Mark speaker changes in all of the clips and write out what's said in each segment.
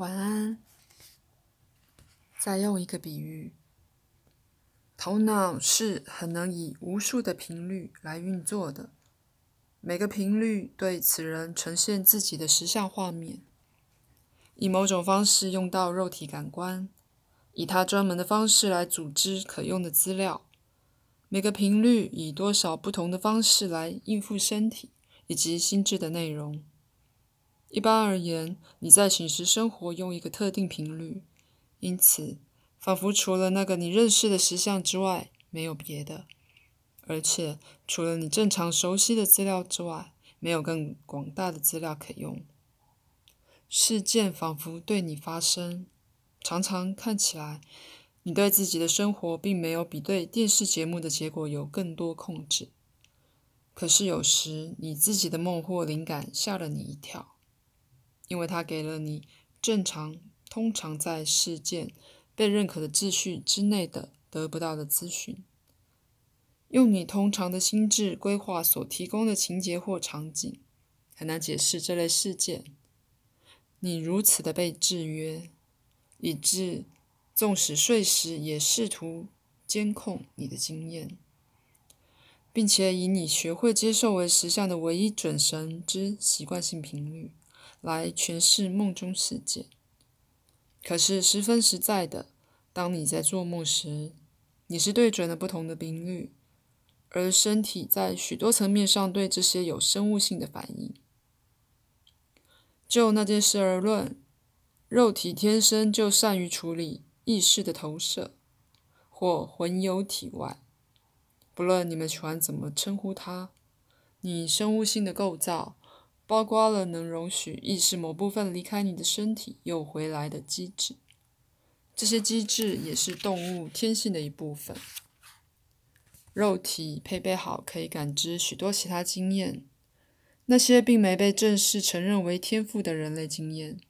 Speaker 1: 晚安。再用一个比喻，头脑是很能以无数的频率来运作的，每个频率对此人呈现自己的实像画面，以某种方式用到肉体感官，以他专门的方式来组织可用的资料。每个频率以多少不同的方式来应付身体以及心智的内容。一般而言，你在寝室生活用一个特定频率，因此仿佛除了那个你认识的实相之外，没有别的；而且除了你正常熟悉的资料之外，没有更广大的资料可用。事件仿佛对你发生，常常看起来，你对自己的生活并没有比对电视节目的结果有更多控制。可是有时，你自己的梦或灵感吓了你一跳。因为它给了你正常、通常在事件被认可的秩序之内的得不到的资讯，用你通常的心智规划所提供的情节或场景，很难解释这类事件。你如此的被制约，以致纵使睡时也试图监控你的经验，并且以你学会接受为实相的唯一准绳之习惯性频率。来诠释梦中世界。可是十分实在的，当你在做梦时，你是对准了不同的频率，而身体在许多层面上对这些有生物性的反应。就那件事而论，肉体天生就善于处理意识的投射，或魂游体外，不论你们喜欢怎么称呼它，你生物性的构造。包括了能容许意识某部分离开你的身体又回来的机制，这些机制也是动物天性的一部分。肉体配备好可以感知许多其他经验，那些并没被正式承认为天赋的人类经验。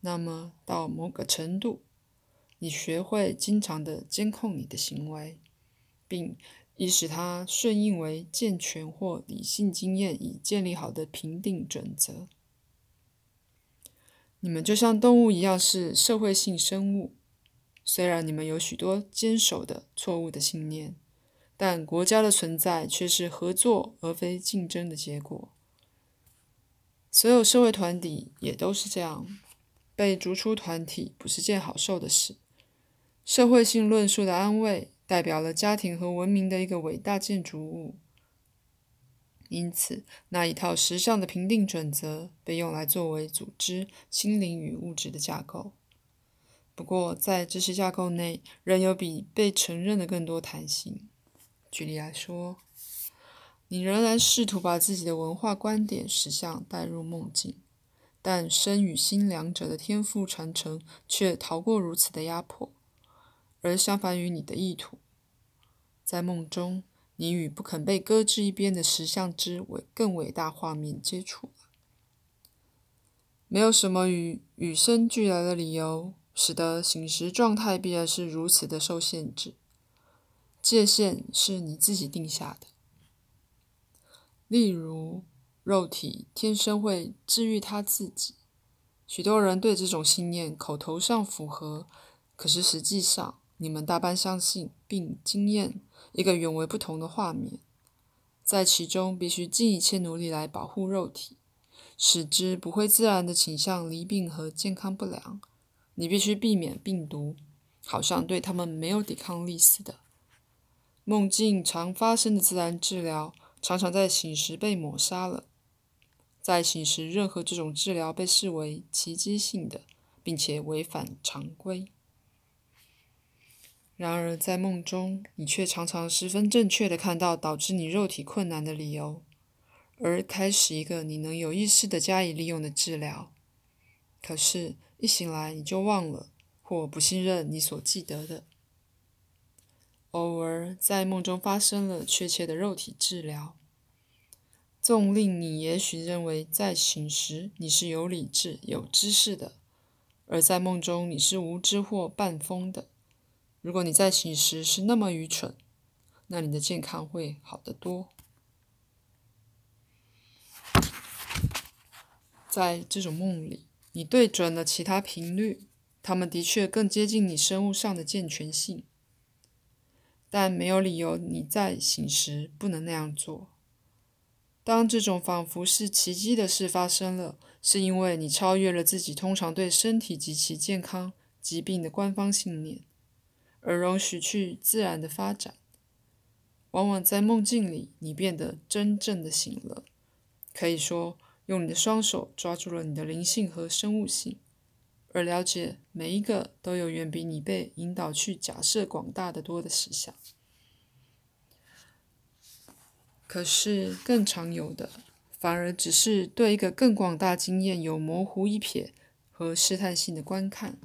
Speaker 1: 那么到某个程度，你学会经常的监控你的行为，并。以使它顺应为健全或理性经验已建立好的评定准则。你们就像动物一样是社会性生物，虽然你们有许多坚守的错误的信念，但国家的存在却是合作而非竞争的结果。所有社会团体也都是这样，被逐出团体不是件好受的事。社会性论述的安慰。代表了家庭和文明的一个伟大建筑物，因此那一套时尚的评定准则被用来作为组织心灵与物质的架构。不过，在这些架构内，仍有比被承认的更多弹性。举例来说，你仍然试图把自己的文化观点实相带入梦境，但身与心两者的天赋传承却逃过如此的压迫。而相反于你的意图，在梦中，你与不肯被搁置一边的实像之伟更伟大画面接触了。没有什么与与生俱来的理由，使得醒时状态必然是如此的受限制。界限是你自己定下的。例如，肉体天生会治愈他自己。许多人对这种信念口头上符合，可是实际上。你们大半相信并经验一个远为不同的画面，在其中必须尽一切努力来保护肉体，使之不会自然的倾向离病和健康不良。你必须避免病毒，好像对他们没有抵抗力似的。梦境常发生的自然治疗，常常在醒时被抹杀了。在醒时，任何这种治疗被视为奇迹性的，并且违反常规。然而，在梦中，你却常常十分正确的看到导致你肉体困难的理由，而开始一个你能有意识的加以利用的治疗。可是，一醒来你就忘了，或不信任你所记得的。偶尔在梦中发生了确切的肉体治疗，纵令你也许认为在醒时你是有理智、有知识的，而在梦中你是无知或半疯的。如果你在醒时是那么愚蠢，那你的健康会好得多。在这种梦里，你对准了其他频率，它们的确更接近你生物上的健全性，但没有理由你在醒时不能那样做。当这种仿佛是奇迹的事发生了，是因为你超越了自己通常对身体及其健康、疾病的官方信念，而容许去自然的发展。往往在梦境里，你变得真正的醒了，可以说用你的双手抓住了你的灵性和生物性，而了解每一个都有远比你被引导去假设广大的多的实相。可是，更常有的，反而只是对一个更广大经验有模糊一瞥和试探性的观看。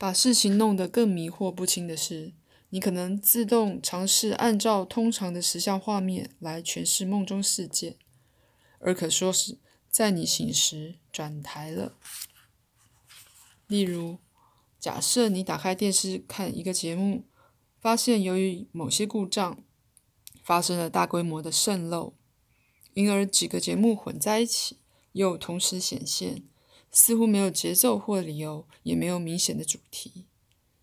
Speaker 1: 把事情弄得更迷惑不清的是，你可能自动尝试按照通常的实像画面来诠释梦中事件，而可说是在你醒时转台了。例如。假设你打开电视看一个节目，发现由于某些故障发生了大规模的渗漏，因而几个节目混在一起，又同时显现，似乎没有节奏或理由，也没有明显的主题。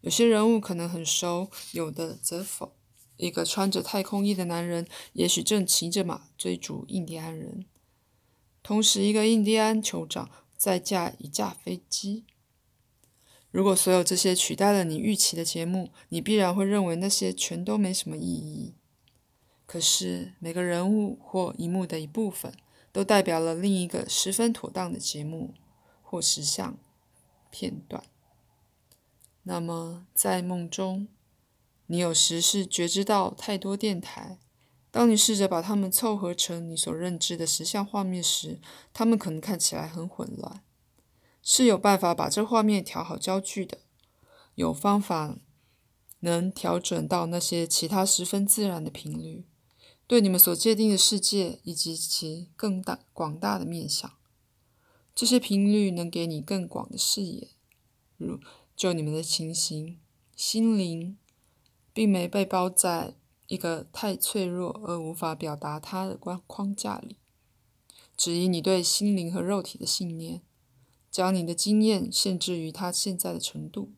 Speaker 1: 有些人物可能很熟，有的则否。一个穿着太空衣的男人，也许正骑着马追逐印第安人，同时一个印第安酋长在驾一架飞机。如果所有这些取代了你预期的节目，你必然会认为那些全都没什么意义。可是每个人物或一幕的一部分，都代表了另一个十分妥当的节目或实像片段。那么在梦中，你有时是觉知到太多电台。当你试着把它们凑合成你所认知的实像画面时，它们可能看起来很混乱。是有办法把这画面调好焦距的，有方法能调整到那些其他十分自然的频率，对你们所界定的世界以及其更大广大的面向，这些频率能给你更广的视野。如就你们的情形，心灵并没被包在一个太脆弱而无法表达它的框框架里，只因你对心灵和肉体的信念。将你的经验限制于它现在的程度，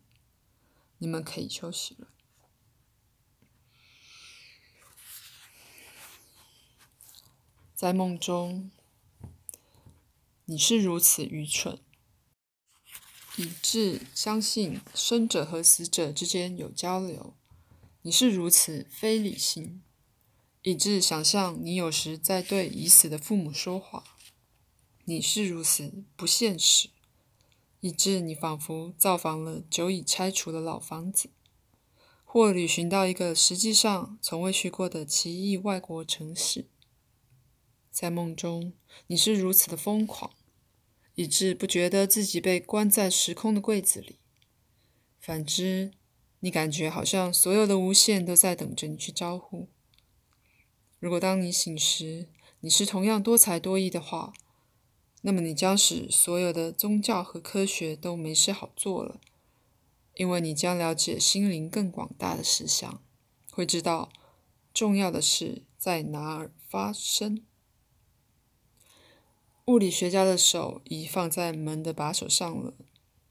Speaker 1: 你们可以休息了。在梦中，你是如此愚蠢，以致相信生者和死者之间有交流；你是如此非理性，以致想象你有时在对已死的父母说话；你是如此不现实。以致你仿佛造访了久已拆除的老房子，或旅行到一个实际上从未去过的奇异外国城市。在梦中，你是如此的疯狂，以致不觉得自己被关在时空的柜子里。反之，你感觉好像所有的无限都在等着你去招呼。如果当你醒时，你是同样多才多艺的话，那么你将使所有的宗教和科学都没事好做了，因为你将了解心灵更广大的实相，会知道重要的事在哪儿发生。物理学家的手已放在门的把手上了。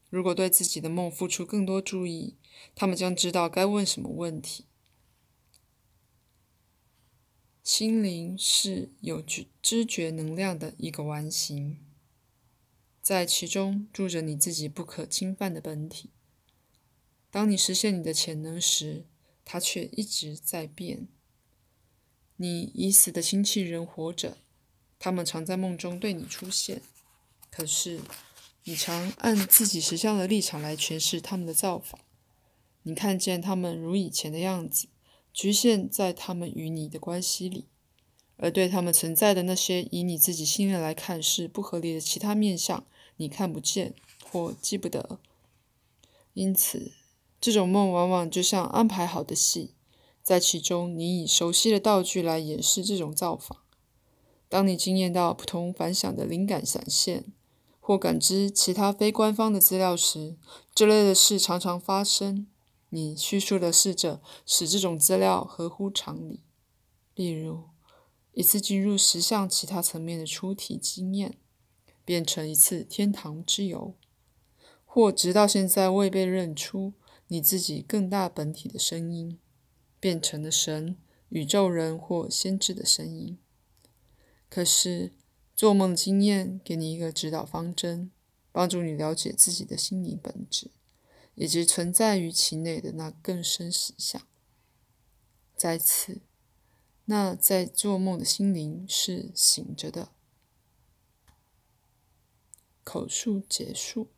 Speaker 1: 如果对自己的梦付出更多注意，他们将知道该问什么问题。心灵是有知知觉能量的一个完形，在其中住着你自己不可侵犯的本体。当你实现你的潜能时，它却一直在变。你已死的亲戚仍活着，他们常在梦中对你出现，可是你常按自己实相的立场来诠释他们的造法。你看见他们如以前的样子。局限在他们与你的关系里，而对他们存在的那些以你自己信念来看是不合理的其他面相，你看不见或记不得。因此，这种梦往往就像安排好的戏，在其中你以熟悉的道具来掩饰这种造法。当你惊艳到不同凡响的灵感闪现，或感知其他非官方的资料时，这类的事常常发生。你叙述的试着使这种资料合乎常理，例如，一次进入十项其他层面的出体经验，变成一次天堂之游，或直到现在未被认出你自己更大本体的声音，变成了神、宇宙人或先知的声音。可是，做梦经验给你一个指导方针，帮助你了解自己的心理本质，以及存在于其内的那更深实相。再次，那在做梦的心灵是醒着的。口述结束。